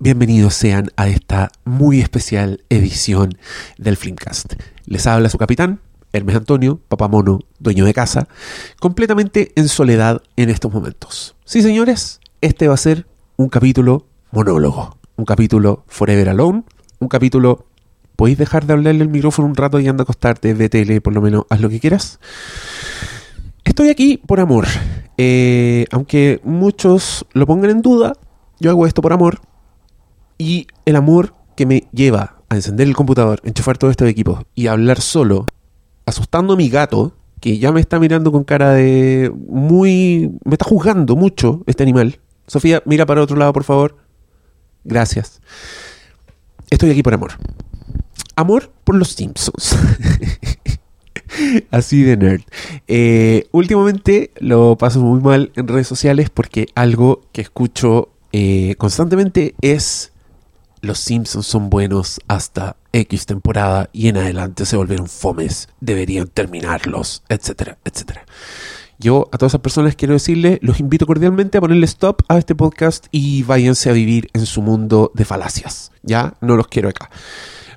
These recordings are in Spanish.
bienvenidos sean a esta muy especial edición del Filmcast. Les habla su capitán, Hermes Antonio, papamono, dueño de casa, completamente en soledad en estos momentos. Sí, señores, este va a ser un capítulo monólogo, un capítulo Forever Alone, un capítulo ¿Podéis dejar de hablarle el micrófono un rato y anda a acostarte, VTL, por lo menos haz lo que quieras? Estoy aquí por amor. Eh, aunque muchos lo pongan en duda, yo hago esto por amor y el amor que me lleva a encender el computador, enchufar todo este equipo y hablar solo, asustando a mi gato, que ya me está mirando con cara de muy... me está juzgando mucho este animal. Sofía, mira para otro lado, por favor. Gracias. Estoy aquí por amor. Amor por los Simpsons. Así de nerd. Eh, últimamente lo paso muy mal en redes sociales porque algo que escucho eh, constantemente es los Simpsons son buenos hasta X temporada y en adelante se volvieron fomes, deberían terminarlos, etcétera, etcétera. Yo a todas esas personas quiero decirles, los invito cordialmente a ponerle stop a este podcast y váyanse a vivir en su mundo de falacias. Ya, no los quiero acá.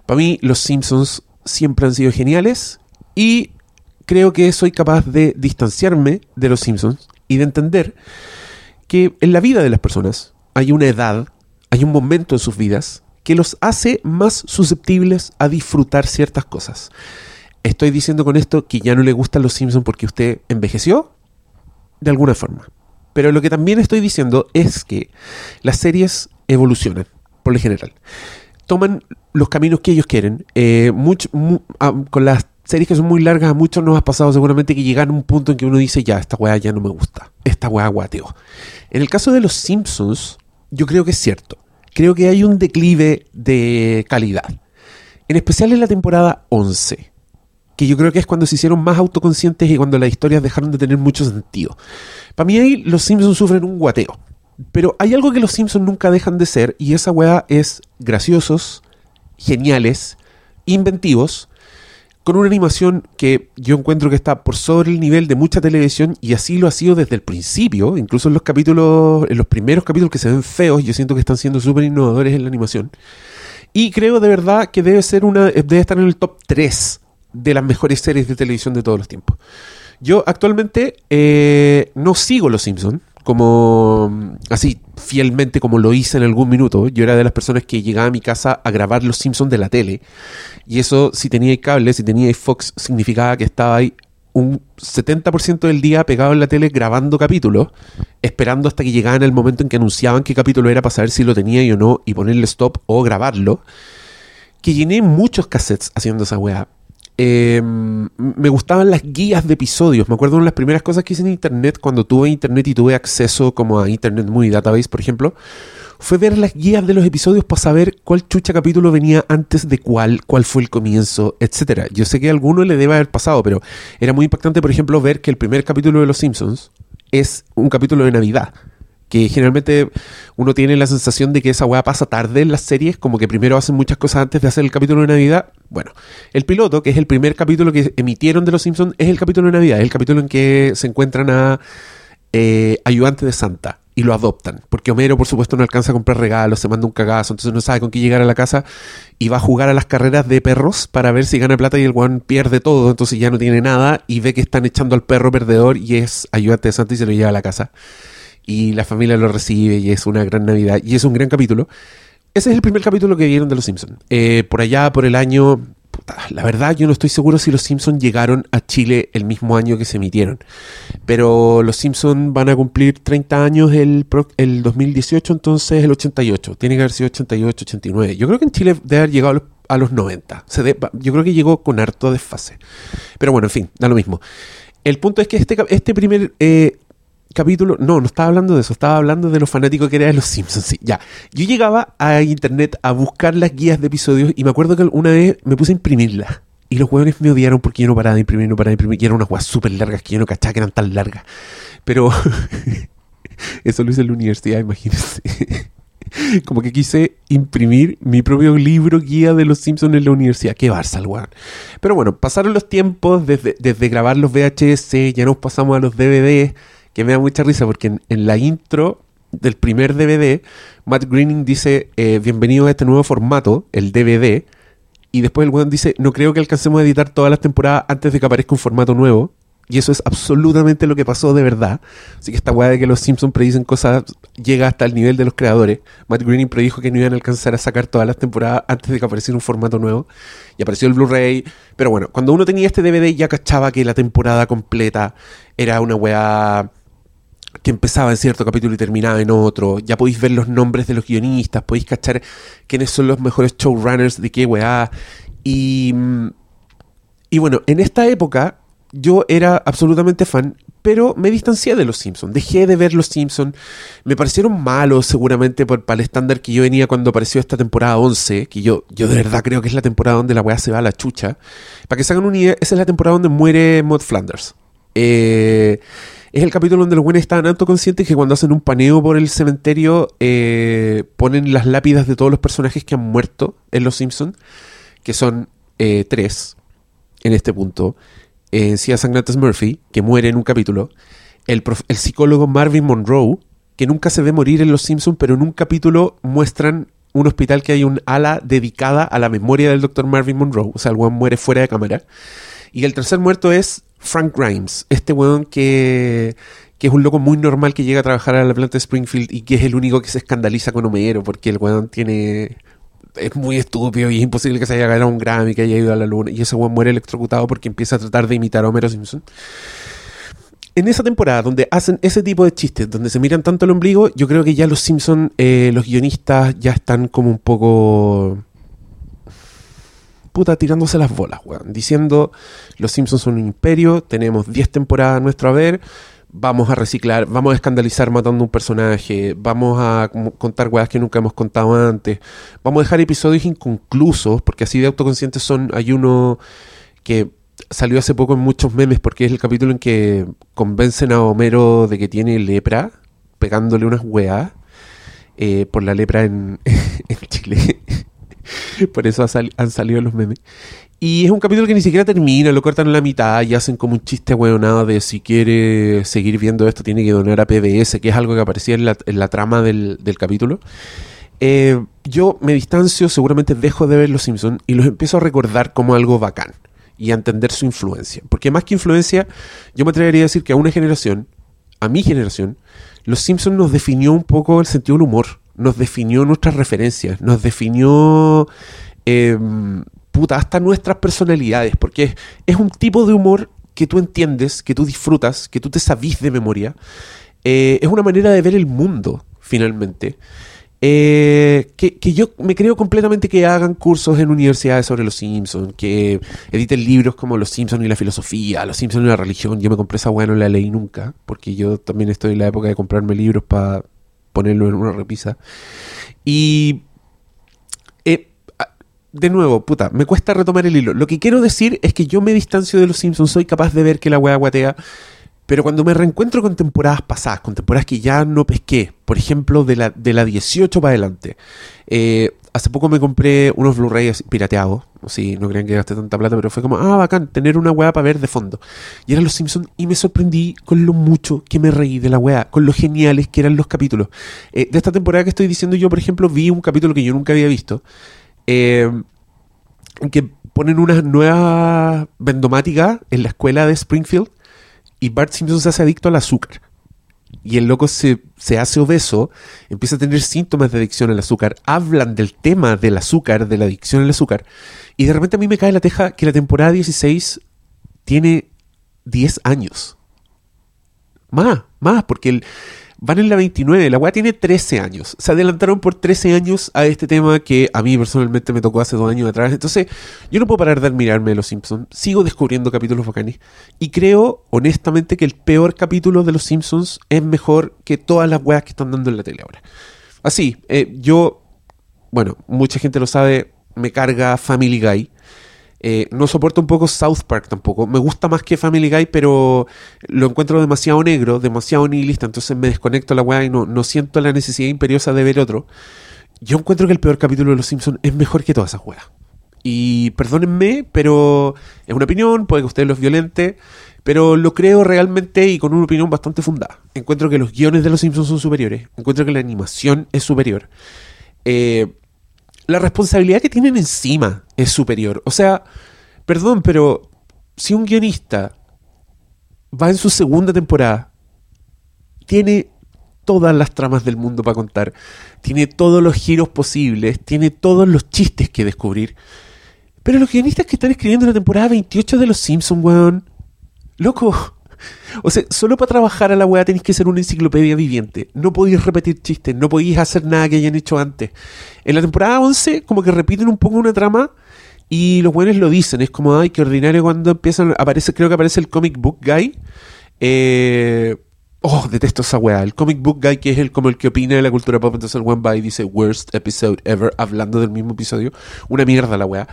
Para mí los Simpsons siempre han sido geniales y creo que soy capaz de distanciarme de los Simpsons y de entender que en la vida de las personas hay una edad hay un momento en sus vidas que los hace más susceptibles a disfrutar ciertas cosas. Estoy diciendo con esto que ya no le gustan los Simpsons porque usted envejeció de alguna forma. Pero lo que también estoy diciendo es que las series evolucionan, por lo general. Toman los caminos que ellos quieren. Eh, ah, con las series que son muy largas, a muchos nos ha pasado seguramente que llegan a un punto en que uno dice, ya, esta weá ya no me gusta. Esta weá guateo. En el caso de los Simpsons, yo creo que es cierto. Creo que hay un declive de calidad. En especial en la temporada 11, que yo creo que es cuando se hicieron más autoconscientes y cuando las historias dejaron de tener mucho sentido. Para mí ahí los Simpsons sufren un guateo. Pero hay algo que los Simpsons nunca dejan de ser y esa weá es graciosos, geniales, inventivos con una animación que yo encuentro que está por sobre el nivel de mucha televisión y así lo ha sido desde el principio, incluso en los capítulos, en los primeros capítulos que se ven feos, yo siento que están siendo súper innovadores en la animación. Y creo de verdad que debe ser una debe estar en el top 3 de las mejores series de televisión de todos los tiempos. Yo actualmente eh, no sigo Los Simpsons, como así fielmente como lo hice en algún minuto. Yo era de las personas que llegaba a mi casa a grabar Los Simpsons de la tele. Y eso, si tenía cable, si tenía Fox, significaba que estaba ahí un 70% del día pegado en la tele grabando capítulos, esperando hasta que llegaban el momento en que anunciaban qué capítulo era para saber si lo tenía o no y ponerle stop o grabarlo. Que llené muchos cassettes haciendo esa weá. Em, me gustaban las guías de episodios. Me acuerdo de las primeras cosas que hice en internet cuando tuve internet y tuve acceso como a Internet Movie Database, por ejemplo, fue ver las guías de los episodios para saber cuál chucha capítulo venía antes de cuál, cuál fue el comienzo, etcétera. Yo sé que a alguno le debe haber pasado, pero era muy impactante, por ejemplo, ver que el primer capítulo de Los Simpsons es un capítulo de Navidad que generalmente uno tiene la sensación de que esa weá pasa tarde en las series, como que primero hacen muchas cosas antes de hacer el capítulo de Navidad. Bueno, el piloto, que es el primer capítulo que emitieron de Los Simpsons, es el capítulo de Navidad, es el capítulo en que se encuentran a eh, ayudante de Santa y lo adoptan, porque Homero por supuesto no alcanza a comprar regalos, se manda un cagazo, entonces no sabe con qué llegar a la casa y va a jugar a las carreras de perros para ver si gana plata y el guan pierde todo, entonces ya no tiene nada y ve que están echando al perro perdedor y es ayudante de Santa y se lo lleva a la casa y la familia lo recibe y es una gran Navidad y es un gran capítulo. Ese es el primer capítulo que vieron de Los Simpsons. Eh, por allá, por el año... la verdad, yo no estoy seguro si Los Simpsons llegaron a Chile el mismo año que se emitieron. Pero Los Simpsons van a cumplir 30 años el, el 2018, entonces el 88. Tiene que haber sido 88, 89. Yo creo que en Chile debe haber llegado a los, 90. Se yo creo que llegó con harto desfase. Pero bueno, en fin, da lo mismo. El punto es que este, este primer eh, capítulo. No, no estaba hablando de eso, estaba hablando de los fanáticos que eran de los Simpsons. Sí, ya. Yo llegaba a internet a buscar las guías de episodios y me acuerdo que una vez me puse a imprimirlas. Y los hueones me odiaron porque yo no paraba de imprimir, no paraba de imprimir. Y eran unas guas súper largas que yo no cachaba que eran tan largas. Pero eso lo hice en la universidad, imagínense. Como que quise imprimir mi propio libro guía de los Simpsons en la universidad. Qué Barça, weón. Pero bueno, pasaron los tiempos desde, desde grabar los VHS, ya nos pasamos a los DVDs que me da mucha risa porque en, la intro del primer DVD, Matt Greening dice, eh, bienvenido a este nuevo formato, el DVD. Y después el weón dice, no creo que alcancemos a editar todas las temporadas antes de que aparezca un formato nuevo. Y eso es absolutamente lo que pasó de verdad. Así que esta weá de que los Simpsons predicen cosas llega hasta el nivel de los creadores. Matt Groening predijo que no iban a alcanzar a sacar todas las temporadas antes de que apareciera un formato nuevo. Y apareció el Blu-ray. Pero bueno, cuando uno tenía este DVD ya cachaba que la temporada completa era una weá que empezaba en cierto capítulo y terminaba en otro. Ya podéis ver los nombres de los guionistas, podéis cachar quiénes son los mejores showrunners de qué weá. Y, y bueno, en esta época yo era absolutamente fan, pero me distancié de los Simpsons. Dejé de ver los Simpsons. Me parecieron malos seguramente por, para el estándar que yo venía cuando apareció esta temporada 11, que yo, yo de verdad creo que es la temporada donde la weá se va a la chucha. Para que se hagan una idea, esa es la temporada donde muere Maud Flanders. Eh, es el capítulo donde los buenos están tanto conscientes que cuando hacen un paneo por el cementerio eh, ponen las lápidas de todos los personajes que han muerto en Los Simpsons, que son eh, tres en este punto. Eh, Cia Sangrantes Murphy, que muere en un capítulo. El, psicólogo Marvin Monroe, que nunca se ve morir en Los Simpsons, pero en un capítulo muestran un hospital que hay un ala dedicada a la memoria del doctor Marvin Monroe. O sea, el weón muere fuera de cámara. Y el tercer muerto es Frank Grimes, este weón que, que es un loco muy normal que llega a trabajar a la planta de Springfield y que es el único que se escandaliza con Homero porque el weón tiene es muy estúpido y es imposible que se haya ganado un Grammy, que haya ido a la luna. Y ese weón muere electrocutado porque empieza a tratar de imitar a Homero Simpson. En esa temporada donde hacen ese tipo de chistes, donde se miran tanto el ombligo, yo creo que ya los Simpsons, eh, los guionistas ya están como un poco puta, tirándose las bolas, weón. Diciendo, los Simpsons son un imperio, tenemos 10 temporadas a nuestro haber, vamos a reciclar, vamos a escandalizar matando un personaje, vamos a contar weas que nunca hemos contado antes, vamos a dejar episodios inconclusos, porque así de autoconscientes son, hay uno que salió hace poco en muchos memes, porque es el capítulo en que convencen a Homero de que tiene lepra, pegándole unas weas. Eh, por la lepra en, en Chile. Por eso han salido los memes. Y es un capítulo que ni siquiera termina, lo cortan en la mitad y hacen como un chiste nada de si quiere seguir viendo esto tiene que donar a PBS, que es algo que aparecía en la, trama del, capítulo. Eh, yo me distancio, seguramente dejo de ver Los Simpsons y los empiezo a recordar como algo bacán y a entender su influencia. Porque más que influencia, yo me atrevería a decir que a una generación, a mi generación, Los Simpsons nos definió un poco el sentido del humor nos definió nuestras referencias, nos definió em, puta, hasta nuestras personalidades, porque es, un tipo de humor que tú entiendes, que tú disfrutas, que tú te sabís de memoria. Eh, es una manera de ver el mundo, finalmente. Eh, que, yo me creo completamente que hagan cursos en universidades sobre los Simpsons, que editen libros como Los Simpsons y la filosofía, Los Simpsons y la religión. Yo me compré esa weá, no la leí nunca, porque yo también estoy en la época de comprarme libros para ponerlo en una repisa. Y eh, de nuevo, puta, me cuesta retomar el hilo. Lo que quiero decir es que yo me distancio de los Simpsons, soy capaz de ver que la wea guatea, pero cuando me reencuentro con temporadas pasadas, con temporadas que ya no pesqué, por ejemplo, de la, de la 18 para adelante, eh, hace poco me compré unos Blu-rays pirateados. Sí, no crean que gasté tanta plata, pero fue como, ah, bacán, tener una weá para ver de fondo. Y eran los Simpsons y me sorprendí con lo mucho que me reí de la weá, con lo geniales que eran los capítulos. Eh, de esta temporada que estoy diciendo yo, por ejemplo, vi un capítulo que yo nunca había visto, eh, que ponen unas nuevas vendomáticas en la escuela de Springfield y Bart Simpson se hace adicto al azúcar y el loco se, hace obeso, empieza a tener síntomas de adicción al azúcar, hablan del tema del azúcar, de la adicción al azúcar, y de repente a mí me cae la teja que la temporada 16 tiene 10 años. Más, más, porque el, van en la 29, la weá tiene 13 años. Se adelantaron por 13 años a este tema que a mí personalmente me tocó hace dos años atrás. Entonces, yo no puedo parar de admirarme de Los Simpsons. Sigo descubriendo capítulos bacanes. Y creo, honestamente, que el peor capítulo de Los Simpsons es mejor que todas las weas que están dando en la tele ahora. Así, eh, yo, bueno, mucha gente lo sabe, me carga Family Guy. Eh, no soporto un poco South Park tampoco. Me gusta más que Family Guy, pero lo encuentro demasiado negro, demasiado nihilista. Entonces me desconecto la weá y no, no siento la necesidad imperiosa de ver otro. Yo encuentro que el peor capítulo de Los Simpsons es mejor que todas esas weas. Y perdónenme, pero es una opinión, puede que ustedes los violente, pero lo creo realmente y con una opinión bastante fundada. Encuentro que los guiones de Los Simpsons son superiores, encuentro que la animación es superior. Eh, la responsabilidad que tienen encima es superior. O sea, perdón, pero si un guionista va en su segunda temporada, tiene todas las tramas del mundo para contar, tiene todos los giros posibles, tiene todos los chistes que descubrir. Pero los guionistas que están escribiendo la temporada 28 de Los Simpsons, weón, Loco. O sea, solo para trabajar a la weá tenéis que ser una enciclopedia viviente. No podéis repetir chistes, no podéis hacer nada que hayan hecho antes. En la temporada 11, como que repiten un poco una trama y los buenos lo dicen. Es como, ay, qué ordinario cuando empiezan. Aparece, creo que aparece el comic book guy. Eh, oh, detesto esa weá. El comic book guy, que es el como el que opina de la cultura pop. Entonces el one by dice, worst episode ever, hablando del mismo episodio. Una mierda la weá.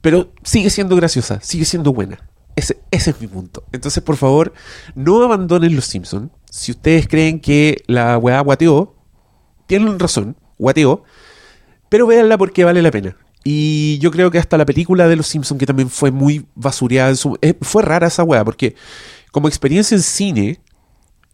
Pero sigue siendo graciosa, sigue siendo buena. Ese, es mi punto. Entonces, por favor, no abandonen Los Simpsons. Si ustedes creen que la weá guateó, tienen razón, guateó, pero véanla porque vale la pena. Y yo creo que hasta la película de Los Simpsons, que también fue muy basureada, eh, fue rara esa weá, porque como experiencia en cine,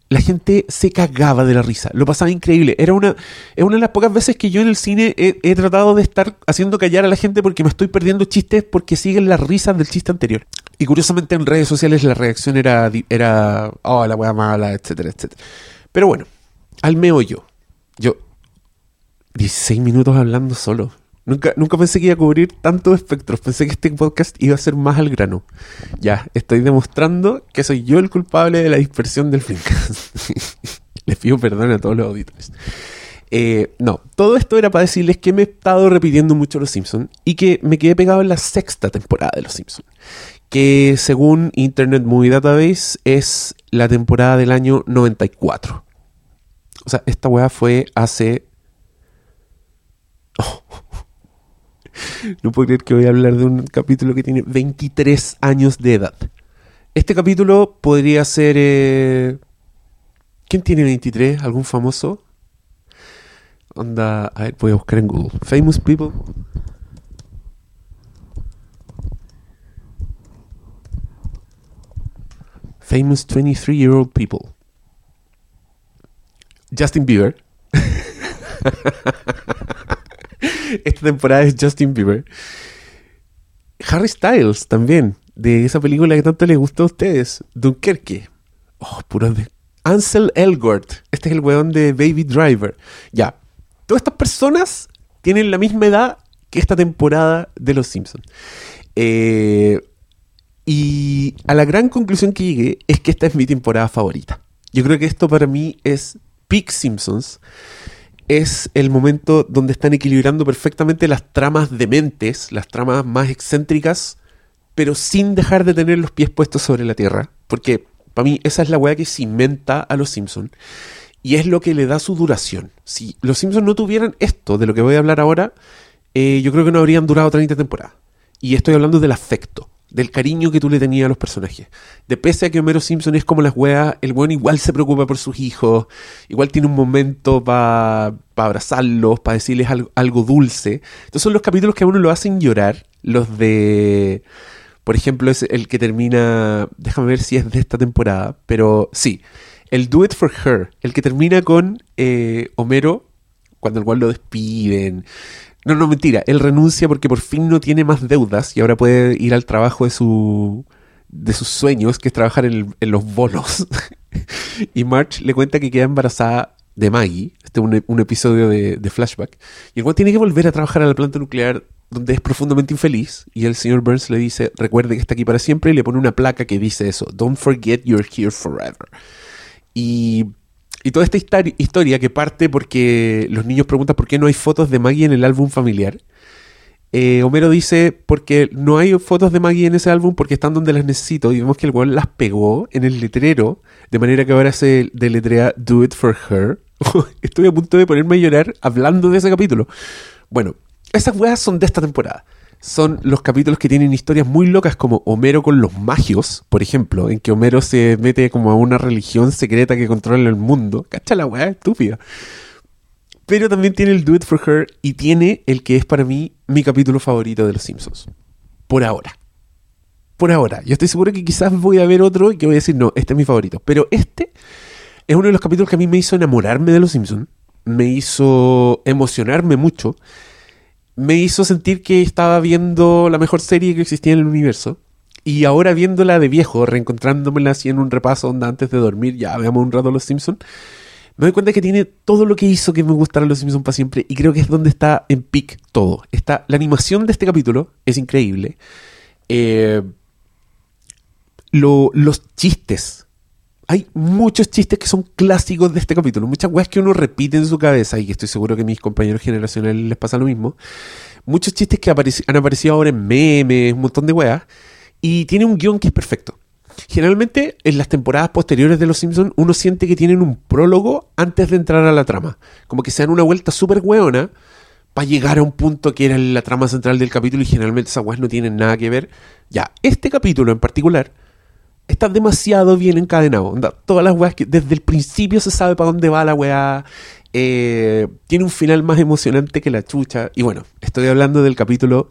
la gente se cagaba de la risa. Lo pasaba increíble. Era una, es una de las pocas veces que yo en el cine he, tratado de estar haciendo callar a la gente porque me estoy perdiendo chistes porque siguen las risas del chiste anterior. Y curiosamente en redes sociales la reacción era, era oh, la wea mala, etcétera, etcétera. Pero bueno, al meollo. Yo, 16 minutos hablando solo. Nunca, nunca pensé que iba a cubrir tantos espectros. Pensé que este podcast iba a ser más al grano. Ya, estoy demostrando que soy yo el culpable de la dispersión del Filmcast. Les pido perdón a todos los auditores. Eh, no, todo esto era para decirles que me he estado repitiendo mucho Los Simpsons y que me quedé pegado en la sexta temporada de Los Simpsons. Que según Internet Movie Database es la temporada del año 94. O sea, esta weá fue hace no puedo creer que voy a hablar de un capítulo que tiene 23 años de edad. Este capítulo podría ser... Eh, ¿Quién tiene 23? ¿Algún famoso? Onda... A ver, voy a buscar en Google. Famous people. Famous 23-year-old people. Justin Bieber. Esta temporada es Justin Bieber. Harry Styles también, de esa película que tanto les gustó a ustedes, Dunkerque. Oh, puro de... Ansel Elgort, este es el weón de Baby Driver. Ya, todas estas personas tienen la misma edad que esta temporada de Los Simpsons. Eh, y a la gran conclusión que llegué es que esta es mi temporada favorita. Yo creo que esto para mí es Peak Simpsons es el momento donde están equilibrando perfectamente las tramas dementes, las tramas más excéntricas, pero sin dejar de tener los pies puestos sobre la tierra. Porque para mí esa es la weá que cimenta a los Simpsons. Y es lo que le da su duración. Si los Simpsons no tuvieran esto de lo que voy a hablar ahora, eh, yo creo que no habrían durado 30 temporadas. Y estoy hablando del afecto del cariño que tú le tenías a los personajes. De pese a que Homero Simpson es como las weas, el weón igual se preocupa por sus hijos, igual tiene un momento para abrazarlos, para decirles algo, dulce. Entonces son los capítulos que a uno lo hacen llorar, los de... Por ejemplo, es el que termina, déjame ver si es de esta temporada, pero sí, el Do It For Her, el que termina con eh, Homero cuando el cual lo despiden, no, no, mentira. Él renuncia porque por fin no tiene más deudas y ahora puede ir al trabajo de su de sus sueños, que es trabajar en, los bolos. y March le cuenta que queda embarazada de Maggie. Este es un, episodio de, flashback. Y el cual tiene que volver a trabajar a la planta nuclear donde es profundamente infeliz. Y el señor Burns le dice, recuerde que está aquí para siempre. Y le pone una placa que dice eso. Don't forget you're here forever. Y y toda esta historia que parte porque los niños preguntan por qué no hay fotos de Maggie en el álbum familiar. Eh, Homero dice, porque no hay fotos de Maggie en ese álbum porque están donde las necesito. Y vemos que el weón las pegó en el letrero, de manera que ahora se deletrea Do It For Her. Estoy a punto de ponerme a llorar hablando de ese capítulo. Bueno, esas weas son de esta temporada son los capítulos que tienen historias muy locas como Homero con los magios, por ejemplo, en que Homero se mete como a una religión secreta que controla el mundo. Cacha la weá estúpida. Pero también tiene el Do It For Her y tiene el que es para mí mi capítulo favorito de Los Simpsons. Por ahora. Por ahora. Yo estoy seguro que quizás voy a ver otro y que voy a decir, no, este es mi favorito. Pero este es uno de los capítulos que a mí me hizo enamorarme de Los Simpsons. Me hizo emocionarme mucho. Me hizo sentir que estaba viendo la mejor serie que existía en el universo. Y ahora viéndola de viejo, reencontrándomela así en un repaso onda antes de dormir, ya veamos un rato Los Simpsons me doy cuenta que tiene todo lo que hizo que me gustara Los Simpsons para siempre y creo que es donde está en peak todo. Está, la animación de este capítulo es increíble. Eh, los chistes. Hay muchos chistes que son clásicos de este capítulo. Muchas weas que uno repite en su cabeza y que estoy seguro que a mis compañeros generacionales les pasa lo mismo. Muchos chistes que han aparecido ahora en memes, un montón de weas. Y tiene un guion que es perfecto. Generalmente en las temporadas posteriores de Los Simpsons uno siente que tienen un prólogo antes de entrar a la trama. Como que se dan una vuelta súper hueona para llegar a un punto que era la trama central del capítulo y generalmente esas weas no tienen nada que ver. Ya, este capítulo en particular está demasiado bien encadenado. Todas las weas que desde el principio se sabe para dónde va la wea. Eh, tiene un final más emocionante que la chucha. Y bueno, estoy hablando del capítulo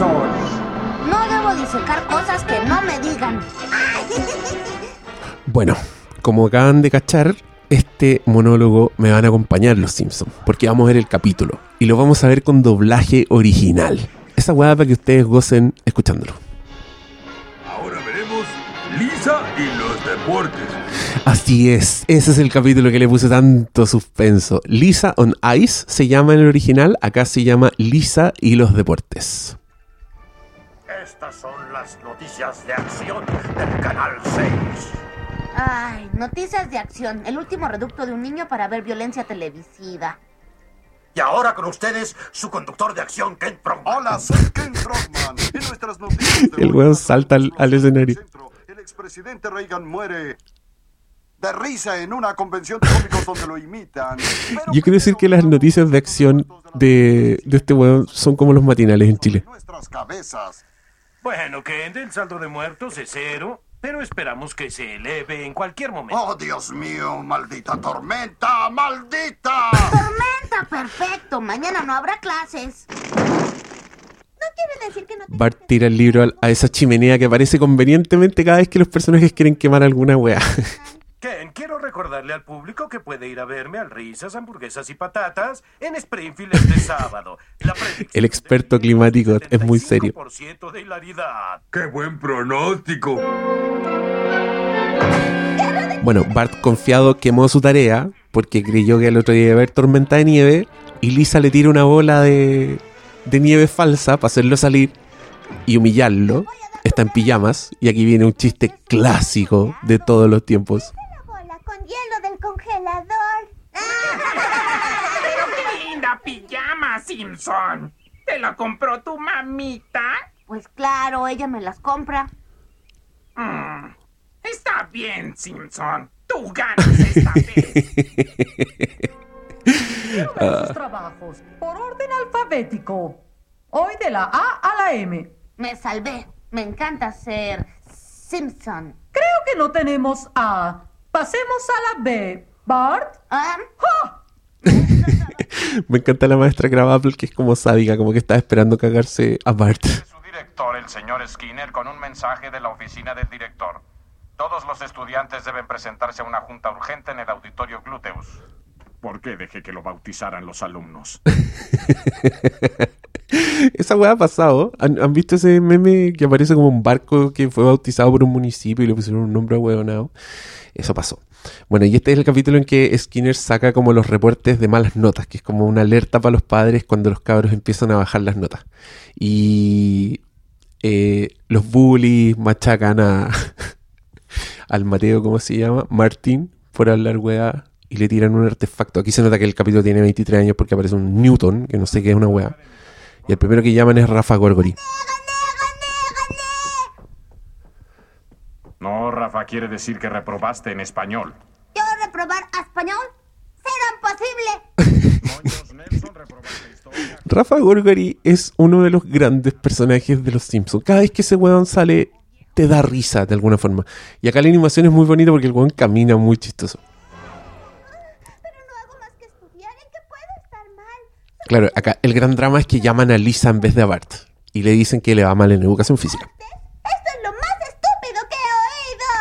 No debo disecar cosas que no me digan. Bueno, como acaban de cachar, este monólogo me van a acompañar los Simpsons, porque vamos a ver el capítulo y lo vamos a ver con doblaje original. Esa hueá para que ustedes gocen escuchándolo. Ahora veremos Lisa y los deportes. Así es, ese es el capítulo que le puse tanto suspenso. Lisa on Ice se llama en el original, acá se llama Lisa y los deportes. Estas son las noticias de acción del Canal 6. Ay, noticias de acción. El último reducto de un niño para ver violencia televisiva. Y ahora con ustedes, su conductor de acción, Ken Trotman. Hola, soy Ken Trotman. Y nuestras noticias de El weón salta al, al escenario. El expresidente Reagan muere de risa en una convención de cómicos donde lo imitan. Pero Yo quiero decir que las noticias de acción de, de este weón son como los matinales en Chile. Nuestras cabezas. Bueno, Ken, el saldo de muertos es cero, pero esperamos que se eleve en cualquier momento. Oh, Dios mío, maldita tormenta, maldita. Tormenta, perfecto. Mañana no habrá clases. No quiere decir que no te... Bart tira el libro a esa chimenea que aparece convenientemente cada vez que los personajes quieren quemar alguna weá. Ken, quiero recordarle al público que puede ir a verme al Risas, Hamburguesas y Patatas en Springfield este sábado. La predicción El experto climático es muy serio. 75% de hilaridad. ¡Qué buen pronóstico! Bueno, Bart confiado quemó su tarea porque creyó que el otro día iba a haber tormenta de nieve y Lisa le tira una bola de, de nieve falsa para hacerlo salir y humillarlo. Está en pijamas y aquí viene un chiste clásico de todos los tiempos. Con hielo del congelador. linda pijama, Simpson. ¿Te la compró tu mamita? Pues claro, ella me las compra. Mm, Está bien, Simpson. Tú ganas esta vez. Ah. sus trabajos por orden alfabético. Hoy de la A a la M. Me salvé. Me encanta ser Simpson. Creo que no tenemos A. Pasemos a la B. Bart. Ah, Me encanta la maestra Gravapple que es como sádica, como que está esperando cagarse a Bart. Su director, el señor Skinner, con un mensaje de la oficina del director. Todos los estudiantes deben presentarse a una junta urgente en el auditorio Gluteus. ¿Por qué dejé que lo bautizaran los alumnos? Esa weá ha pasado. ¿Han, han visto ese meme que aparece como un barco que fue bautizado por un municipio y le pusieron un nombre hueonado? Eso pasó. Bueno, y este es el capítulo en que Skinner saca como los reportes de malas notas, que es como una alerta para los padres cuando los cabros empiezan a bajar las notas. Y eh, los bullies machacan a, al Mateo, ¿cómo se llama? Martín, por hablar weá, y le tiran un artefacto. Aquí se nota que el capítulo tiene 23 años porque aparece un Newton, que no sé qué es una weá. Y el primero que llaman es Rafa Gorgori. No, Rafa, quiere decir que reprobaste en español. ¿Yo reprobar a español? ¿Será imposible? Rafa Gorgori es uno de los grandes personajes de los Simpsons. Cada vez que ese weón sale, te da risa de alguna forma. Y acá la animación es muy bonita porque el weón camina muy chistoso. Pero no hago más que estudiar. ¿En qué puedo estar mal? Claro, acá el gran drama es que llaman a Lisa en vez de a Bart. Y le dicen que le va mal en educación física. Esto es lo más estúpido que he oído.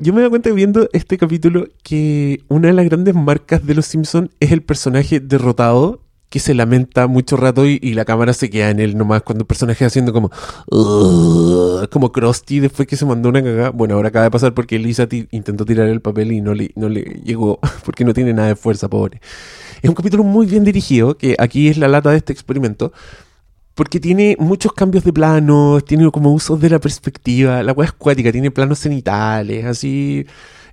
Yo me doy cuenta viendo este capítulo que una de las grandes marcas de los Simpsons es el personaje derrotado que se lamenta mucho rato y, la cámara se queda en él nomás cuando el personaje haciendo como como Krusty después que se mandó una cagada. Bueno, ahora acaba de pasar porque Lisa intentó tirar el papel y no le, no le llegó porque no tiene nada de fuerza, pobre. Es un capítulo muy bien dirigido, que aquí es la lata de este experimento, porque tiene muchos cambios de planos, tiene como usos de la perspectiva, la weá es cuática, tiene planos cenitales, así.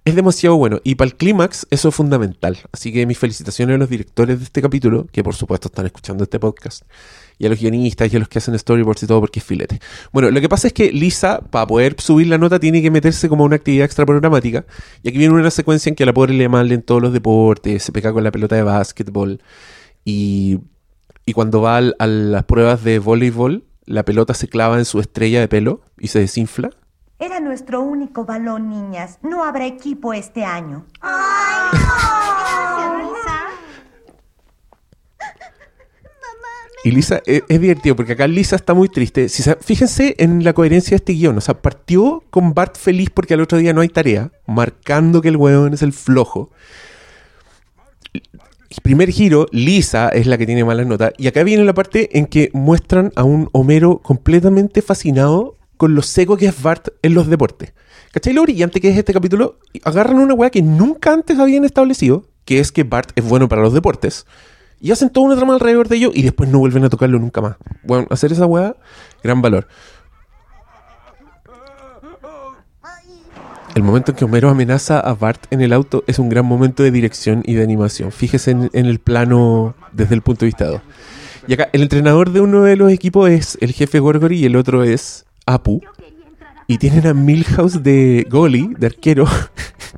Es demasiado bueno. Y para el clímax, eso es fundamental. Así que mis felicitaciones a los directores de este capítulo, que por supuesto están escuchando este podcast, y a los guionistas y a los que hacen storyboards y todo, porque es filete. Bueno, lo que pasa es que Lisa, para poder subir la nota, tiene que meterse como una actividad extra programática. Y aquí viene una secuencia en que a la pobre le mal en todos los deportes, se pega con la pelota de básquetbol. Y y cuando va al- a las pruebas de voleibol, la pelota se clava en su estrella de pelo y se desinfla. Era nuestro único balón, niñas. No habrá equipo este año. Ay, no. Lisa. Y Lisa, es, es divertido porque acá Lisa está muy triste. Si fíjense en la coherencia de este guion. O sea, partió con Bart feliz porque al otro día no hay tarea, marcando que el hueón es el flojo. Primer giro, Lisa es la que tiene malas notas. Y acá viene la parte en que muestran a un Homero completamente fascinado con lo seco que es Bart en los deportes. ¿Cachai lo brillante que es este capítulo? Agarran una weá que nunca antes habían establecido, que es que Bart es bueno para los deportes, y hacen toda una trama alrededor de ello y después no vuelven a tocarlo nunca más. Bueno, hacer esa weá, gran valor. El momento en que Homero amenaza a Bart en el auto es un gran momento de dirección y de animación. Fíjese en, el plano desde el punto de vista 2. Y acá, el entrenador de uno de los equipos es el jefe Gorgory y el otro es Apu. Y tienen a Milhouse de goalie, de arquero.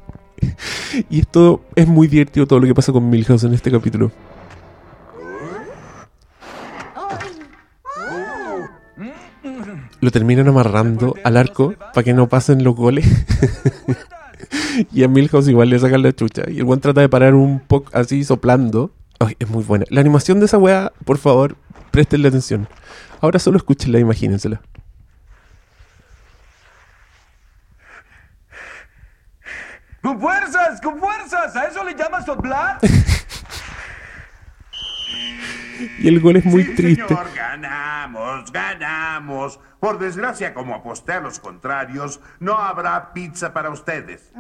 y esto es muy divertido todo lo que pasa con Milhouse en este capítulo. Lo terminan amarrando al arco para que no pasen los goles. y a Milhouse igual le sacan la chucha. Y el buen trata de parar un poco así soplando. Ay, es muy buena. La animación de esa weá, por favor, prestenle atención. Ahora solo escúchenla, imagínensela. ¡Con fuerzas! ¡Con fuerzas! ¿A eso le llamas soplar? Y el gol es muy Sí, triste. señor, ganamos, ganamos. Por desgracia, como aposté a los contrarios, no habrá pizza para ustedes.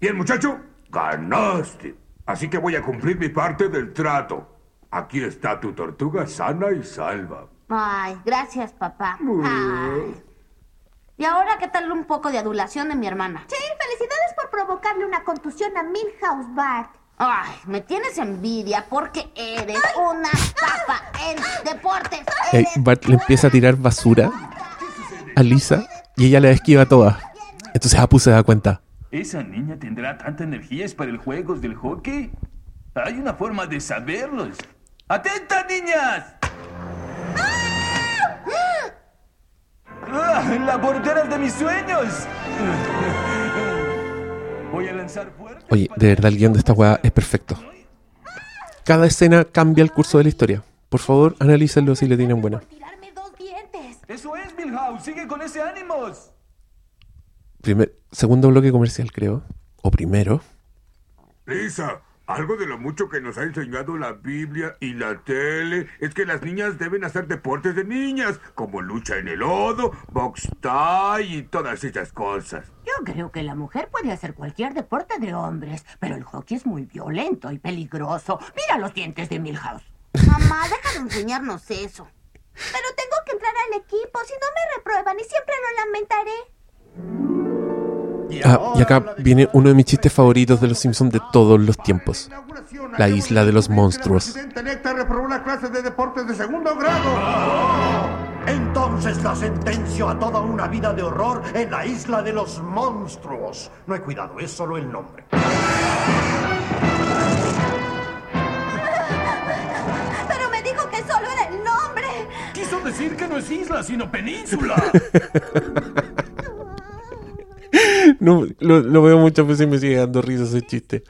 Bien, muchacho, ganaste. Así que voy a cumplir mi parte del trato. Aquí está tu tortuga sana y salva. Ay, gracias, papá. Ay. Y ahora, ¿qué tal un poco de adulación de mi hermana? Sí, felicidades por provocarle una contusión a Milhouse Bart. Ay, me tienes envidia porque eres una tapa en deportes. Eh, Bart le empieza a tirar basura a Lisa y ella la esquiva toda. Entonces Apu se da cuenta. ¿Esa niña tendrá tanta energía para el juegos del hockey? Hay una forma de saberlos. ¡Atenta, niñas! ¡Ah! ¡La portera de mis sueños! Oye, de verdad el guion de esta weá es perfecto. Cada escena cambia el curso de la historia. Por favor, analícenlo si le tienen buena. ¡Eso es, Milhouse! ¡Sigue con ese ánimos! Primer, segundo bloque comercial, creo. O primero. Lisa, algo de lo mucho que nos ha enseñado la Biblia y la tele es que las niñas deben hacer deportes de niñas, como lucha en el lodo, box tie y todas esas cosas. Yo creo que la mujer puede hacer cualquier deporte de hombres, pero el hockey es muy violento y peligroso. Mira los dientes de Milhouse. Mamá, deja de enseñarnos eso. Pero tengo que entrar al equipo, si no me reprueban y siempre lo lamentaré. Ah, y acá viene uno de mis chistes favoritos de los Simpsons de todos los tiempos. La isla de los monstruos. presidente electa reprobó la clase de deportes de segundo grado. Entonces la sentencio a toda una vida de horror en la isla de los monstruos. No hay cuidado, es solo el nombre. Pero me dijo que decir que no es isla, sino península. No, lo, lo veo muchas veces y me sigue dando risa ese chiste.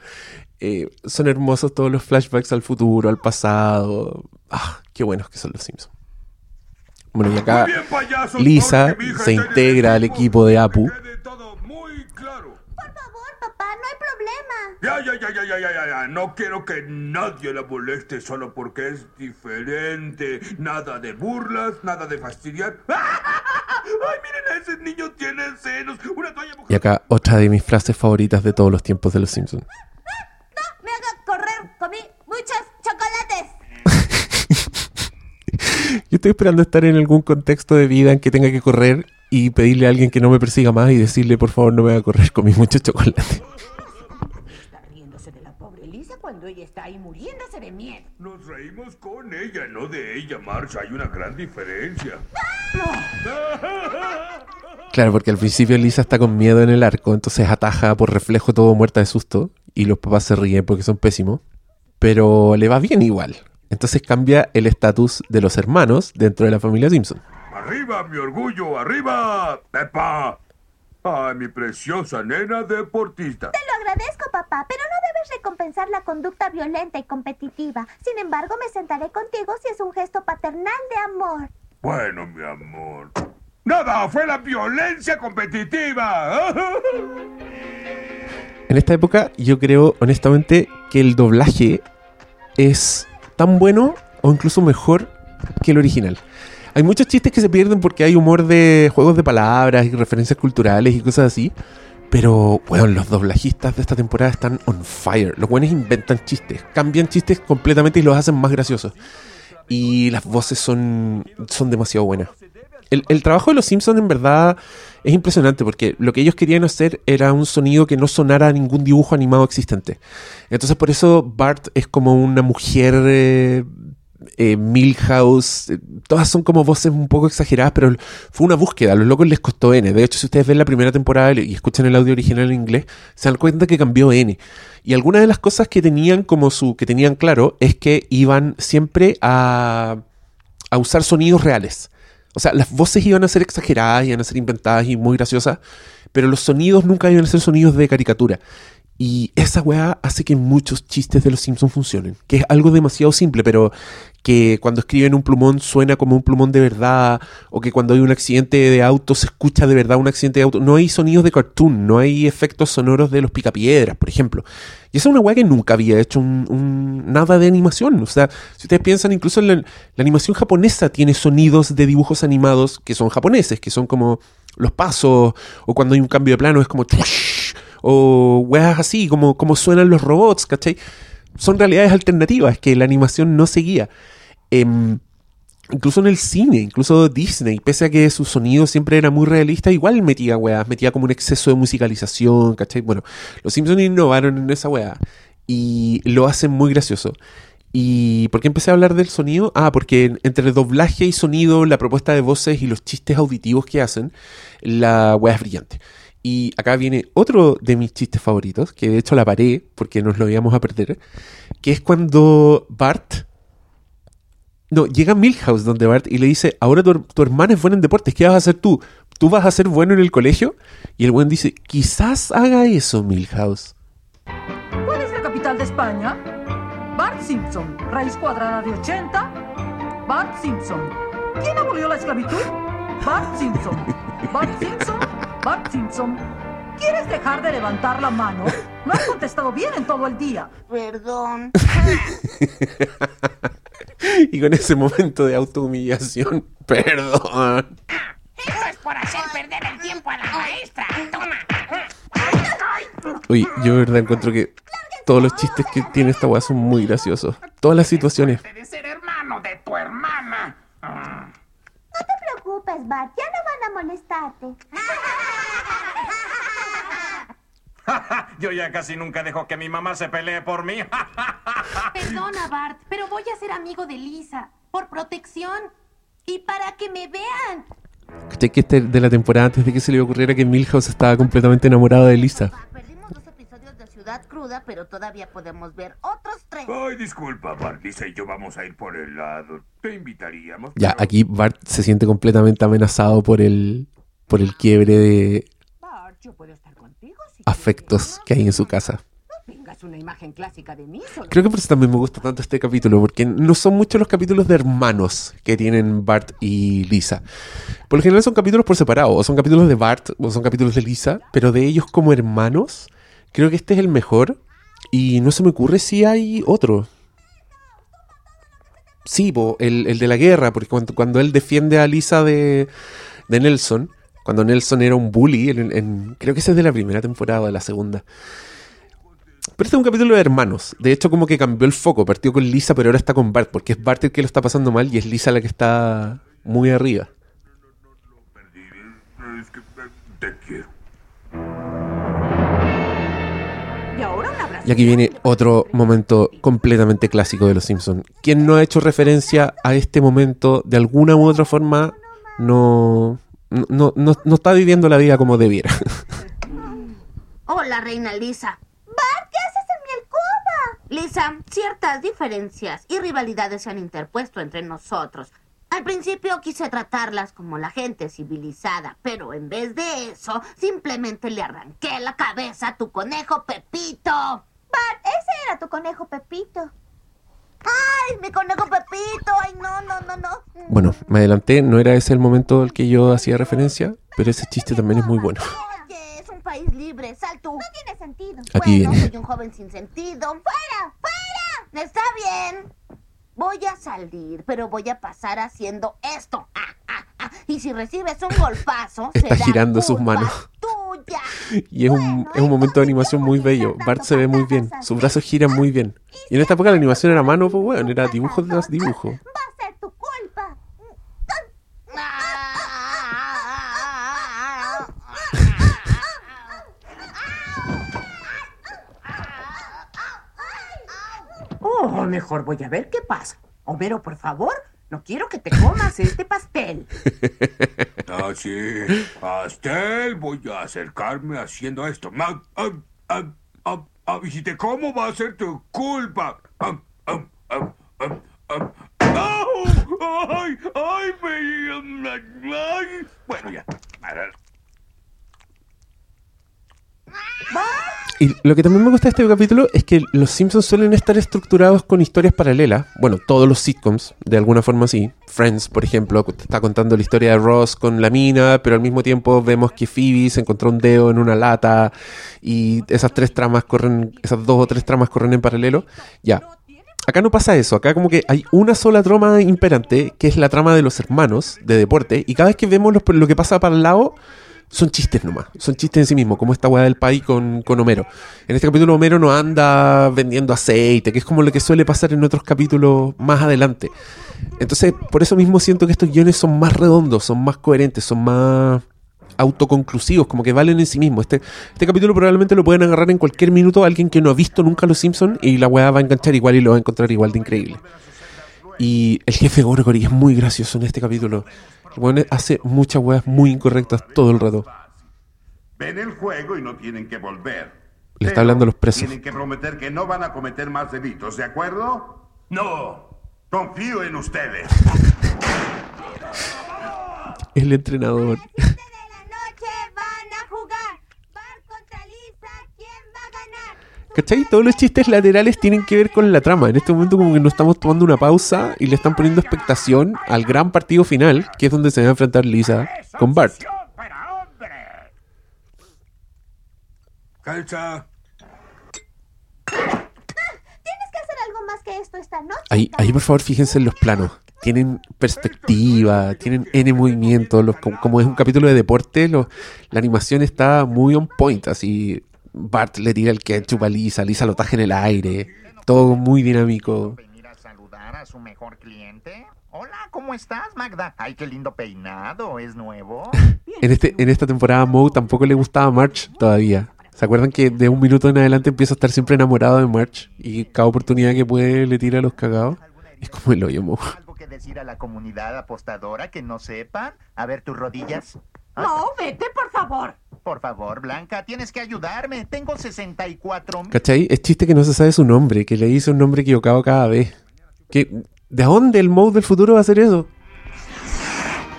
Eh, son hermosos todos los flashbacks al futuro, al pasado. Ah, qué buenos que son los Simpsons. Bueno, y acá bien, Lisa se integra al equipo de Apu. No hay problema. Ya, ya, ya, ya, ya, ya, ya, ya. No quiero que nadie la moleste solo porque es diferente. Nada de burlas, nada de fastidiar. ¡Ay, miren, ese niño tiene senos! Una toalla Y acá otra de mis frases favoritas de todos los tiempos de los Simpsons. Me haga correr. Comí muchos chocolates. Yo estoy esperando estar en algún contexto de vida en que tenga que correr y pedirle a alguien que no me persiga más y decirle, por favor, no me haga correr con mis muchos chocolates. Está riéndose de la pobre Lisa cuando ella está ahí muriéndose de miedo. Nos reímos con ella, no de ella, Marcia. Hay una gran diferencia. Claro, porque al principio Lisa está con miedo en el arco, entonces ataja por reflejo todo muerta de susto y los papás se ríen porque son pésimos, pero le va bien igual. Entonces cambia el estatus de los hermanos dentro de la familia Simpson. ¡Arriba, mi orgullo! ¡Arriba, Pepa! ¡Ay, mi preciosa nena deportista! Te lo agradezco, papá, pero no debes recompensar la conducta violenta y competitiva. Sin embargo, me sentaré contigo si es un gesto paternal de amor. Bueno, mi amor. ¡Nada! ¡Fue la violencia competitiva! En esta época yo creo honestamente que el doblaje es tan bueno o incluso mejor que el original. Hay muchos chistes que se pierden porque hay humor de juegos de palabras y referencias culturales y cosas así. Pero, bueno, los doblajistas de esta temporada están on fire. Los buenos inventan chistes, cambian chistes completamente y los hacen más graciosos. Y las voces son, son demasiado buenas. El, el trabajo de los Simpsons en verdad es impresionante porque lo que ellos querían hacer era un sonido que no sonara a ningún dibujo animado existente. Entonces por eso Bart es como una mujer eh, eh, Milhouse, eh, todas son como voces un poco exageradas, pero fue una búsqueda, a los locos les costó N. De hecho, si ustedes ven la primera temporada y escuchan el audio original en inglés, se dan cuenta que cambió N. Y algunas de las cosas que tenían como su, que tenían claro, es que iban siempre a, a usar sonidos reales. O sea, las voces iban a ser exageradas, iban a ser inventadas y muy graciosas, pero los sonidos nunca iban a ser sonidos de caricatura. Y esa weá hace que muchos chistes de los Simpsons funcionen. Que es algo demasiado simple, pero que cuando escriben un plumón suena como un plumón de verdad. O que cuando hay un accidente de auto se escucha de verdad un accidente de auto. No hay sonidos de cartoon, no hay efectos sonoros de los picapiedras, por ejemplo. Y esa es una weá que nunca había hecho un, nada de animación. O sea, si ustedes piensan, incluso la, animación japonesa tiene sonidos de dibujos animados que son japoneses, que son como los pasos, o cuando hay un cambio de plano es como o weas así, como, como suenan los robots, ¿cachai? Son realidades alternativas que la animación no seguía. Em, incluso en el cine, incluso Disney, pese a que su sonido siempre era muy realista, igual metía weas, metía como un exceso de musicalización, ¿cachai? Bueno, los Simpsons innovaron en esa wea y lo hacen muy gracioso. ¿Y por qué empecé a hablar del sonido? Ah, porque entre doblaje y sonido, la propuesta de voces y los chistes auditivos que hacen, la wea es brillante. Y acá viene otro de mis chistes favoritos, que de hecho la paré porque nos lo íbamos a perder, que es cuando Bart... No, llega Milhouse donde Bart y le dice, ahora tu, tu hermana es buena en deportes, ¿qué vas a hacer tú? ¿Tú vas a ser bueno en el colegio? Y el buen dice, quizás haga eso, Milhouse. ¿Cuál es la capital de España? Bart Simpson. Raíz cuadrada de 80. Bart Simpson. ¿Quién abolió la esclavitud? Bart Simpson. Bart Simpson. Bart Simpson. ¿Quieres dejar de levantar la mano? No has contestado bien en todo el día. Perdón. y con ese momento de autohumillación, perdón. Esto es por hacer perder el tiempo a la maestra. Toma. Oye, yo de verdad encuentro que todos los chistes que tiene esta weá son muy graciosos. Todas las situaciones. De ser hermano de tu hermana. No te preocupes, Bart. Ya no van a molestarte. Yo ya casi nunca dejo que mi mamá se pelee por mí. Perdona, Bart, pero voy a ser amigo de Lisa. Por protección. Y para que me vean. ¿Cachai que este de la temporada antes de que se le ocurriera que Milhouse estaba completamente enamorado de Lisa? Ciudad cruda, pero todavía podemos ver otros tres. Ay, disculpa, Bart. Lisa y yo vamos a ir por el lado. Te invitaríamos. Ya, pero- aquí Bart se siente completamente amenazado por el, por el quiebre de Bart, yo puedo estar contigo si afectos que hay en su casa. tengas una imagen clásica de mí. Solo Creo que por eso también me gusta tanto este capítulo, porque no son muchos los capítulos de hermanos que tienen Bart y Lisa. Por lo general son capítulos por separado, o son capítulos de Bart, o son capítulos de Lisa, pero de ellos como hermanos, creo que este es el mejor. Y no se me ocurre si hay otro. Sí, po, el, el de la guerra, porque cuando, cuando él defiende a Lisa de, de Nelson, cuando Nelson era un bully, en- en- creo que ese es de la primera temporada o de la segunda. Pero este es un capítulo de hermanos. De hecho, como que cambió el foco. Partió con Lisa, pero ahora está con Bart. Porque es Bart el que lo está pasando mal y es Lisa la que está muy arriba. Te quiero. Y aquí viene otro momento completamente clásico de Los Simpsons. Quien no ha hecho referencia a este momento de alguna u otra forma no, no, no, no está viviendo la vida como debiera. Hola, reina Lisa. Bart, ¿qué haces en mi alcoba? Lisa, ciertas diferencias y rivalidades se han interpuesto entre nosotros. Al principio quise tratarlas como la gente civilizada, pero en vez de eso, simplemente le arranqué la cabeza a tu conejo Pepito. Bart, ese era tu conejo Pepito. ¡Ay, mi conejo Pepito! ¡Ay, no, no, no, no! Bueno, me adelanté, no era ese el momento al que yo hacía referencia, pero ese chiste también es muy bueno. Oye, es un país libre, sal tú. No tiene sentido. Aquí bueno, viene. soy un joven sin sentido. ¡Fuera! ¡Fuera! Está bien. Voy a salir, pero voy a pasar haciendo esto. Ah. Y si recibes un golpazo, Está será girando sus manos. tuya. Y es un, es un momento de animación muy bello. Bart se ve muy bien, sus brazos giran muy bien. Y en esta época la animación era mano, pues bueno, era dibujo tras dibujo. Va a ser tu culpa. Oh, mejor voy a ver qué pasa. Homero, por favor, no quiero que te comas este pastel. Ah, sí. Pastel, voy a acercarme haciendo esto. Ah, ah, ah, y si te como va a ser tu culpa. ¡Ay! ¡Ay! Me... ¡Ay! Bueno, ya. Y lo que también me gusta de este capítulo es que los Simpsons suelen estar estructurados con historias paralelas. Bueno, todos los sitcoms, de alguna forma sí. Friends, por ejemplo, está contando la historia de Ross con la mina, pero al mismo tiempo vemos que Phoebe se encontró un dedo en una lata y esas tres tramas corren, esas dos o tres tramas corren en paralelo. Ya. Acá no pasa eso, acá como que hay una sola trama imperante, que es la trama de los hermanos de deporte, y cada vez que vemos lo, lo que pasa para el lado, son chistes nomás, son chistes en sí mismos, como esta weá del país con, con Homero. En este capítulo Homero no anda vendiendo aceite, que es como lo que suele pasar en otros capítulos más adelante. Entonces, por eso mismo siento que estos guiones son más redondos, son más coherentes, son más autoconclusivos, como que valen en sí mismos. Este, este capítulo probablemente lo pueden agarrar en cualquier minuto a alguien que no ha visto nunca Los Simpsons y la weá va a enganchar igual y lo va a encontrar igual de increíble. Y el jefe Gorgory es muy gracioso en este capítulo. Weón hace muchas weas muy incorrectas todo el rato. Ven el juego y no tienen que volver. Le está hablando a los presos. Tienen que prometer que no van a cometer más delitos, ¿de acuerdo? No. Confío en ustedes. El entrenador. ¿Cachai? Todos los chistes laterales tienen que ver con la trama. En este momento como que nos estamos tomando una pausa y le están poniendo expectación al gran partido final, que es donde se va a enfrentar Lisa con Bart. Calza. Tienes que hacer algo más que esto esta noche. Ahí, ahí por favor fíjense en los planos. Tienen perspectiva, tienen N movimiento. Los, como, como es un capítulo de deporte, la animación está muy on point. Así Bart le tira el ketchup a Lisa, Lisa lo taja en el aire. Todo muy dinámico. saludar a su mejor cliente? Hola, ¿cómo estás, Magda? Ay, qué lindo peinado, ¿es nuevo? En, este, en esta temporada Moe tampoco le gustaba March todavía. ¿Se acuerdan que de un minuto en adelante empieza a estar siempre enamorado de March? Y cada oportunidad que puede le tira los cagados. Es como el hoyo Moe. ¿Algo que decir a la comunidad apostadora que no sepan? A ver tus rodillas. No, vete, por favor. Por favor, Blanca, tienes que ayudarme. Tengo 64 mil. ¿Cachai? Es chiste que no se sabe su nombre, que le dice un nombre equivocado cada vez. ¿Qué- ¿De dónde el Moe del futuro va a hacer eso?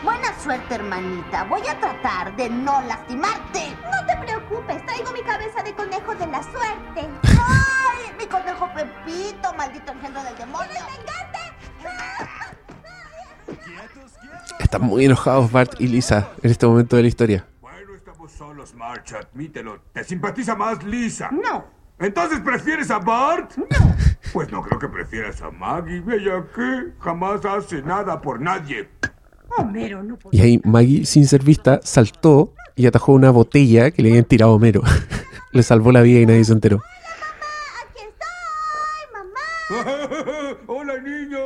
Buena suerte, hermanita. Voy a tratar de no lastimarte. No te preocupes, traigo mi cabeza de conejo de la suerte. ¡Ay! Mi conejo Pepito, maldito engendro del demonio. Están muy enojados Bart y Lisa en este momento de la historia. Bueno, estamos solos, March, admítelo. ¿Te simpatiza más Lisa? No. ¿Entonces prefieres a Bart? No. Pues no creo que prefieras a Maggie. Ella que jamás hace nada por nadie. Homero, no Y ahí Maggie, sin ser vista, saltó y atajó una botella que le habían tirado a Homero. le salvó la vida y nadie se enteró. Hola, niños.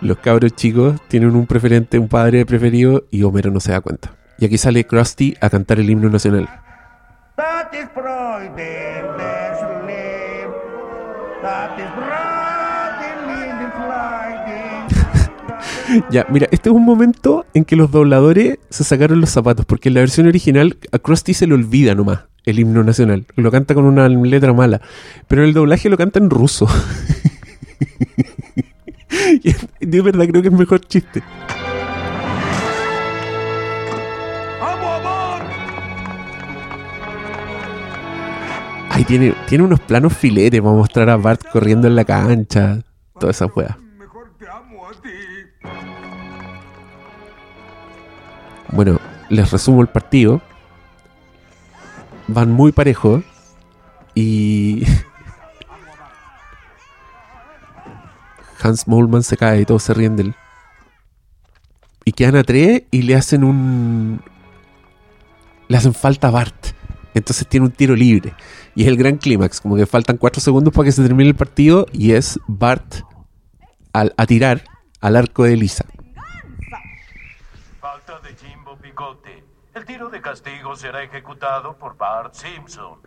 Los cabros chicos tienen un preferente, un padre preferido y Homero no se da cuenta. Y aquí sale Krusty a cantar el himno nacional. Is is. Ya, mira, este es un momento en que los dobladores se sacaron los zapatos, porque en la versión original a Krusty se le olvida nomás el himno nacional. Lo canta con una letra mala. Pero en el doblaje lo canta en ruso. De verdad creo que es mejor chiste. ¡Amo a Bart! Ahí tiene, tiene unos planos filetes para mostrar a Bart corriendo en la cancha. Toda esa weá. Bueno, les resumo el partido. Van muy parejos. Y. Hans Moleman se cae y todos se ríen de él. Y quedan a tres y le hacen un. Le hacen falta a Bart. Entonces tiene un tiro libre. Y es el gran clímax. Como que faltan cuatro segundos para que se termine el partido. Y es Bart al, a tirar al arco de Lisa. Falta de Jimbo Picote. El tiro de castigo será ejecutado por Bart Simpson.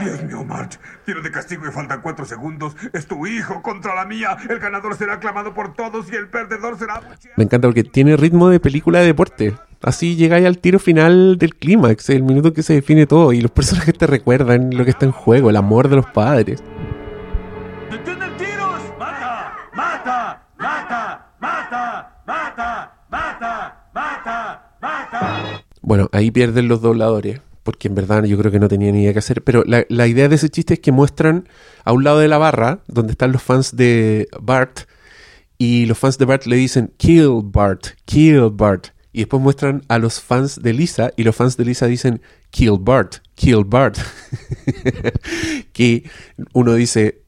Dios mío, March. Tiro de castigo y faltan cuatro segundos. Es tu hijo contra la mía. El ganador será aclamado por todos y el perdedor será... Me encanta porque tiene ritmo de película de deporte. Así llegáis al tiro final del clímax, el minuto que se define todo. Y los personajes te recuerdan lo que está en juego, el amor de los padres. ¡Detienen tiros! ¡Mata! ¡Mata! ¡Mata! ¡Mata! ¡Mata! ¡Mata! ¡Mata! ¡Mata! Bueno, ahí pierden los dobladores, porque en verdad yo creo que no tenía ni idea qué hacer. Pero la, la idea de ese chiste es que muestran a un lado de la barra, donde están los fans de Bart, y los fans de Bart le dicen, kill Bart, kill Bart. Y después muestran a los fans de Lisa, y los fans de Lisa dicen, kill Bart, kill Bart. que uno dice,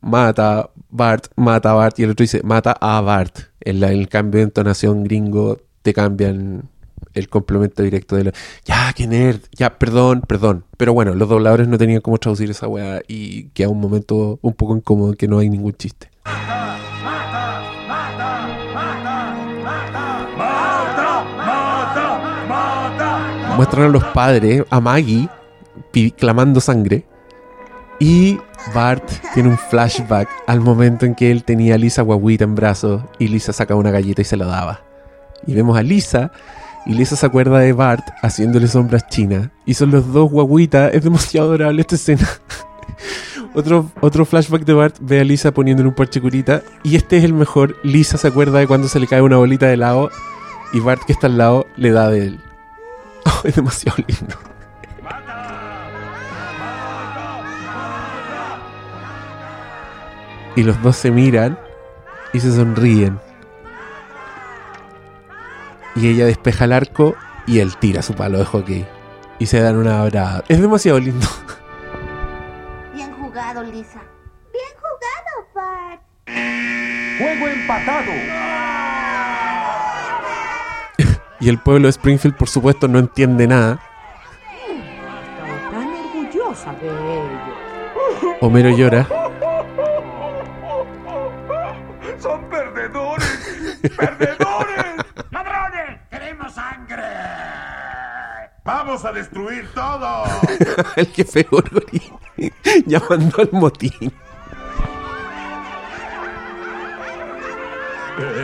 mata Bart, mata Bart, y el otro dice, mata a Bart. En la- el cambio de entonación gringo te cambian el complemento directo de la... Ya, qué nerd. Ya, perdón, perdón. Pero bueno, los dobladores no tenían cómo traducir esa weá y queda un momento un poco incómodo en que no hay ningún chiste. Muestran a los padres, a Maggie, clamando sangre. Y Bart tiene un flashback al momento en que él tenía a Lisa guaguita en brazos y Lisa saca una galleta y se la daba. Y vemos a Lisa y Lisa se acuerda de Bart haciéndole sombras chinas. Y son los dos guaguitas. Es demasiado adorable esta escena. otro, otro flashback de Bart ve a Lisa poniéndole un parche curita. Y este es el mejor. Lisa se acuerda de cuando se le cae una bolita de helado. Y Bart que está al lado le da de él. Oh, es demasiado lindo. Y los dos se miran y se sonríen. Y ella despeja el arco y él tira su palo de hockey. Y se dan una abrazo. Es demasiado lindo. Bien jugado, Lisa. Bien jugado, Bart. Juego empatado. Y el pueblo de Springfield, por supuesto, no entiende nada. Estaba tan orgullosa de ellos. Homero llora. ¡Son perdedores! ¡Perdedores! ¡Vamos a destruir todo! el jefe Gorgori llamando al motín.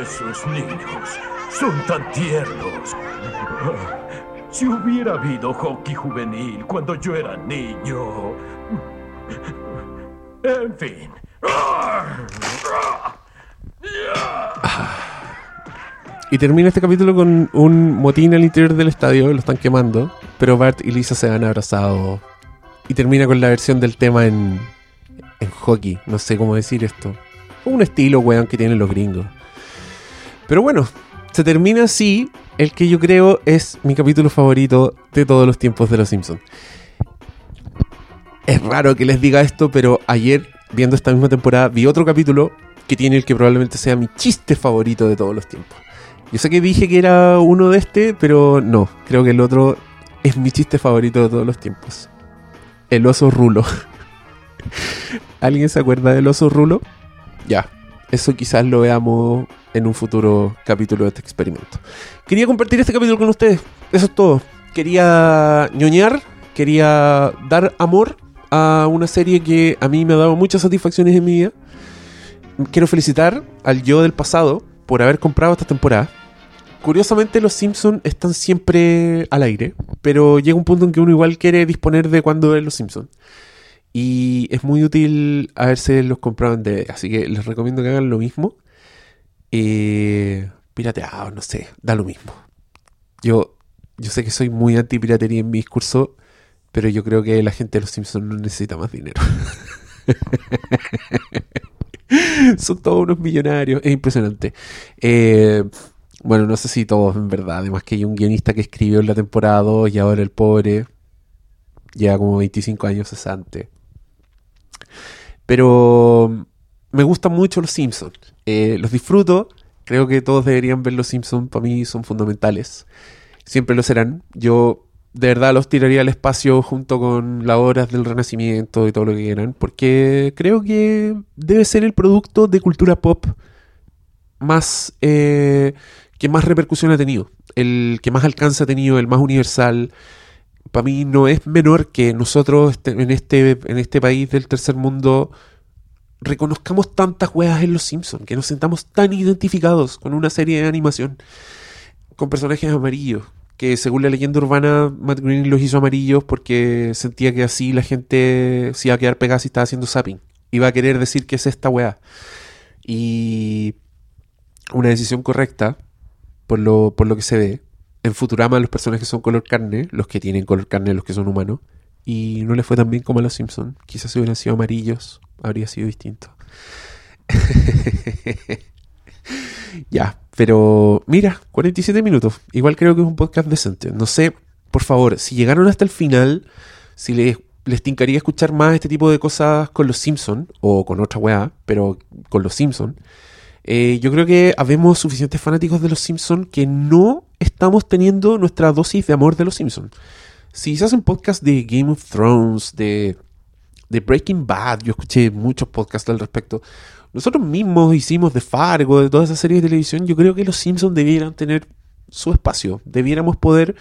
Esos niños. Son tan tiernos. Si hubiera habido hockey juvenil cuando yo era niño. En fin. Y termina este capítulo con un motín al interior del estadio, lo están quemando, pero Bart y Lisa se han abrazado. Y termina con la versión del tema en, hockey, no sé cómo decir esto. Un estilo, weón, que tienen los gringos. Pero bueno, se termina así el que yo creo es mi capítulo favorito de todos los tiempos de Los Simpsons. Es raro que les diga esto, pero ayer, viendo esta misma temporada, vi otro capítulo que tiene el que probablemente sea mi chiste favorito de todos los tiempos. Yo sé que dije que era uno de este, pero no. Creo que el otro es mi chiste favorito de todos los tiempos. El oso rulo. ¿Alguien se acuerda del oso rulo? Ya. Eso quizás lo veamos en un futuro capítulo de este experimento. Quería compartir este capítulo con ustedes. Eso es todo. Quería ñoñar, quería dar amor a una serie que a mí me ha dado muchas satisfacciones en mi vida. Quiero felicitar al yo del pasado por haber comprado esta temporada. Curiosamente los Simpsons están siempre al aire, pero llega un punto en que uno igual quiere disponer de cuando ver los Simpsons. Y es muy útil haberse los comprado en DVD, así que les recomiendo que hagan lo mismo. Eh, pirateado, no sé, da lo mismo. Yo, yo sé que soy muy anti piratería en mi discurso, pero yo creo que la gente de los Simpsons no necesita más dinero. Son todos unos millonarios, es impresionante. Eh, bueno, no sé si todos en verdad, además que hay un guionista que escribió en la temporada 2 y ahora el pobre lleva como 25 años cesante. Pero me gustan mucho los Simpsons. Eh, los disfruto. Creo que todos deberían ver los Simpsons. Para mí son fundamentales. Siempre lo serán. Yo de verdad los tiraría al espacio junto con las obras del Renacimiento y todo lo que quieran. Porque creo que debe ser el producto de cultura pop más eh, que más repercusión ha tenido. El que más alcance ha tenido, el más universal para mí no es menor que nosotros este, en este, en este país del tercer mundo reconozcamos tantas weas en Los Simpsons, que nos sentamos tan identificados con una serie de animación, con personajes amarillos, que según la leyenda urbana, Matt Groening los hizo amarillos porque sentía que así la gente se iba a quedar pegada si estaba haciendo zapping. Iba a querer decir que es esta wea. Y una decisión correcta, por lo, por lo que se ve. En Futurama los personajes son color carne, los que tienen color carne, los que son humanos. Y no les fue tan bien como a los Simpsons. Quizás si hubieran sido amarillos, habría sido distinto. ya, pero mira, 47 minutos. Igual creo que es un podcast decente. No sé, por favor, si llegaron hasta el final, si les, les tincaría escuchar más este tipo de cosas con los Simpsons, o con otra weá, pero con los Simpsons. Eh, yo creo que habemos suficientes fanáticos de los Simpsons que no estamos teniendo nuestra dosis de amor de los Simpsons. Si se hacen podcast de Game of Thrones, de, de Breaking Bad, yo escuché muchos podcasts al respecto. Nosotros mismos hicimos de Fargo, de toda esa serie de televisión. Yo creo que los Simpsons debieran tener su espacio. Debiéramos poder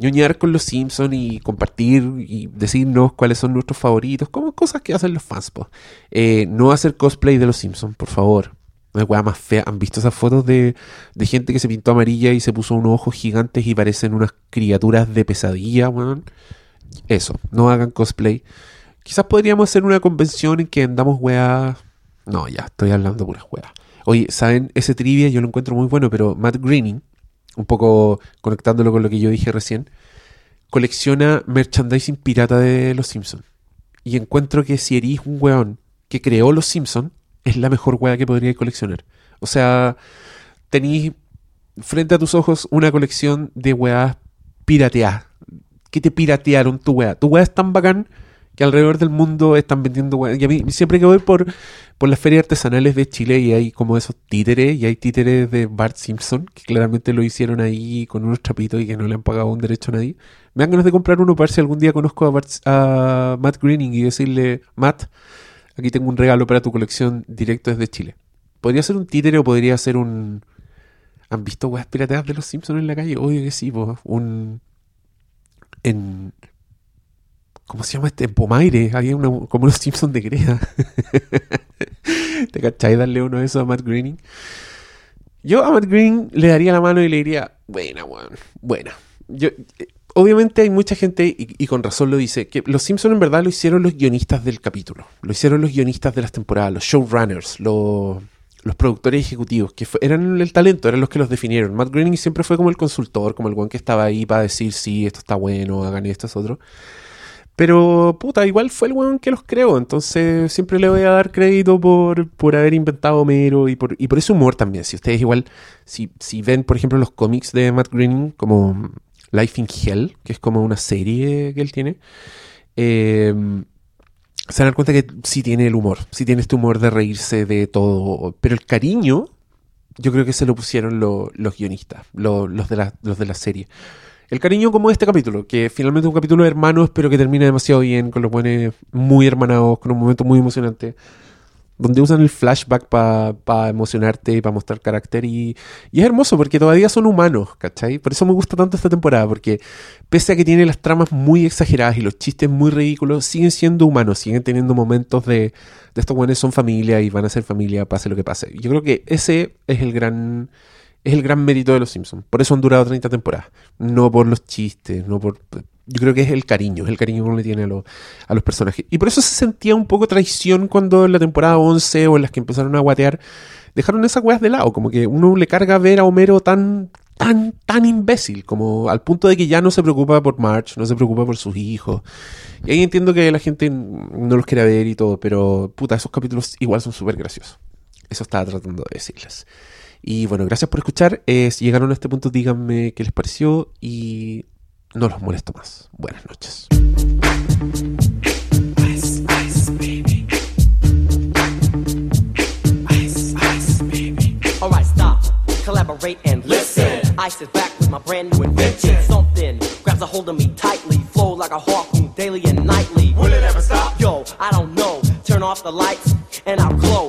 ñoñar con los Simpsons y compartir y decirnos cuáles son nuestros favoritos, como cosas que hacen los fans. Eh, no hacer cosplay de los Simpsons, por favor. Una weá más fea. ¿Han visto esas fotos de, de, gente que se pintó amarilla y se puso unos ojos gigantes y parecen unas criaturas de pesadilla, weón? Eso, no hagan cosplay. Quizás podríamos hacer una convención en que andamos weá. No, ya, estoy hablando puras weá. Oye, ¿saben? Ese trivia yo lo encuentro muy bueno, pero Matt Greening, un poco conectándolo con lo que yo dije recién, colecciona merchandising pirata de Los Simpsons. Y encuentro que si eres un weón que creó Los Simpsons, es la mejor weá que podríais coleccionar. O sea, tenéis frente a tus ojos una colección de weas pirateadas. Que te piratearon tu weá. Tu weá es tan bacán que alrededor del mundo están vendiendo weá. Y a mí siempre que voy por, por las ferias artesanales de Chile y hay como esos títeres, y hay títeres de Bart Simpson, que claramente lo hicieron ahí con unos trapitos y que no le han pagado un derecho a nadie. Me dan ganas de comprar uno para ver si algún día conozco a, a Matt Greening y decirle, Matt, aquí tengo un regalo para tu colección directo desde Chile. Podría ser un títere o podría ser un... ¿Han visto weas pirateadas de los Simpsons en la calle? Obvio que sí, po. un... En... ¿Cómo se llama este? En Pomaire. Había una, como los Simpsons de Greda. ¿Te cachai darle uno de esos a Matt Greening? Yo a Matt Green le daría la mano y le diría, buena, weón, buena. Yo, eh, obviamente hay mucha gente, y, y con razón lo dice, que los Simpsons en verdad lo hicieron los guionistas del capítulo. Lo hicieron los guionistas de las temporadas, los showrunners, los, productores ejecutivos, que eran el talento, eran los que los definieron. Matt Groening siempre fue como el consultor, como el weón que estaba ahí para decir, sí, esto está bueno, hagan esto, es otro. Pero, puta, igual fue el weón que los creó, entonces siempre le voy a dar crédito por, por haber inventado Homero y por, y por ese humor también. Si ustedes igual, si, si ven, por ejemplo, los cómics de Matt Groening, como Life in Hell, que es como una serie que él tiene, eh, se dan cuenta que sí tiene el humor, sí tiene este humor de reírse de todo, pero el cariño, yo creo que se lo pusieron lo- los guionistas, lo- los, de la, los de la serie. El cariño como este capítulo, que finalmente es un capítulo de hermanos, pero que termina demasiado bien, con los buenos muy hermanados, con un momento muy emocionante, donde usan el flashback para emocionarte y para mostrar carácter. Y, y es hermoso porque todavía son humanos, ¿cachai? Por eso me gusta tanto esta temporada, porque pese a que tiene las tramas muy exageradas y los chistes muy ridículos, siguen siendo humanos, siguen teniendo momentos de, de estos buenos son familia y van a ser familia, pase lo que pase. Yo creo que ese es el gran es el gran mérito de los Simpsons. Por eso han durado 30 temporadas. No por los chistes, no por... Yo creo que es el cariño, es el cariño que uno le tiene a, los- a los personajes. Y por eso se sentía un poco traición cuando en la temporada 11 o en las que empezaron a guatear, dejaron esas weas de lado. Como que uno le carga ver a Homero tan, tan, tan imbécil, como al punto de que ya no se preocupa por March, no se preocupa por sus hijos. Y ahí entiendo que la gente no los quiere ver y todo, pero puta, esos capítulos igual son súper graciosos. Eso estaba tratando de decirles. Y bueno, gracias por escuchar. Si llegaron a este punto, díganme qué les pareció y no los molesto más. Buenas noches. Alright, stop, collaborate and listen. Ice is back with my brand new invention. Something grabs a hold of me tightly, flow like a harpoon daily and nightly. Will it ever stop? Yo, I don't know. Turn off the lights and I'll glow.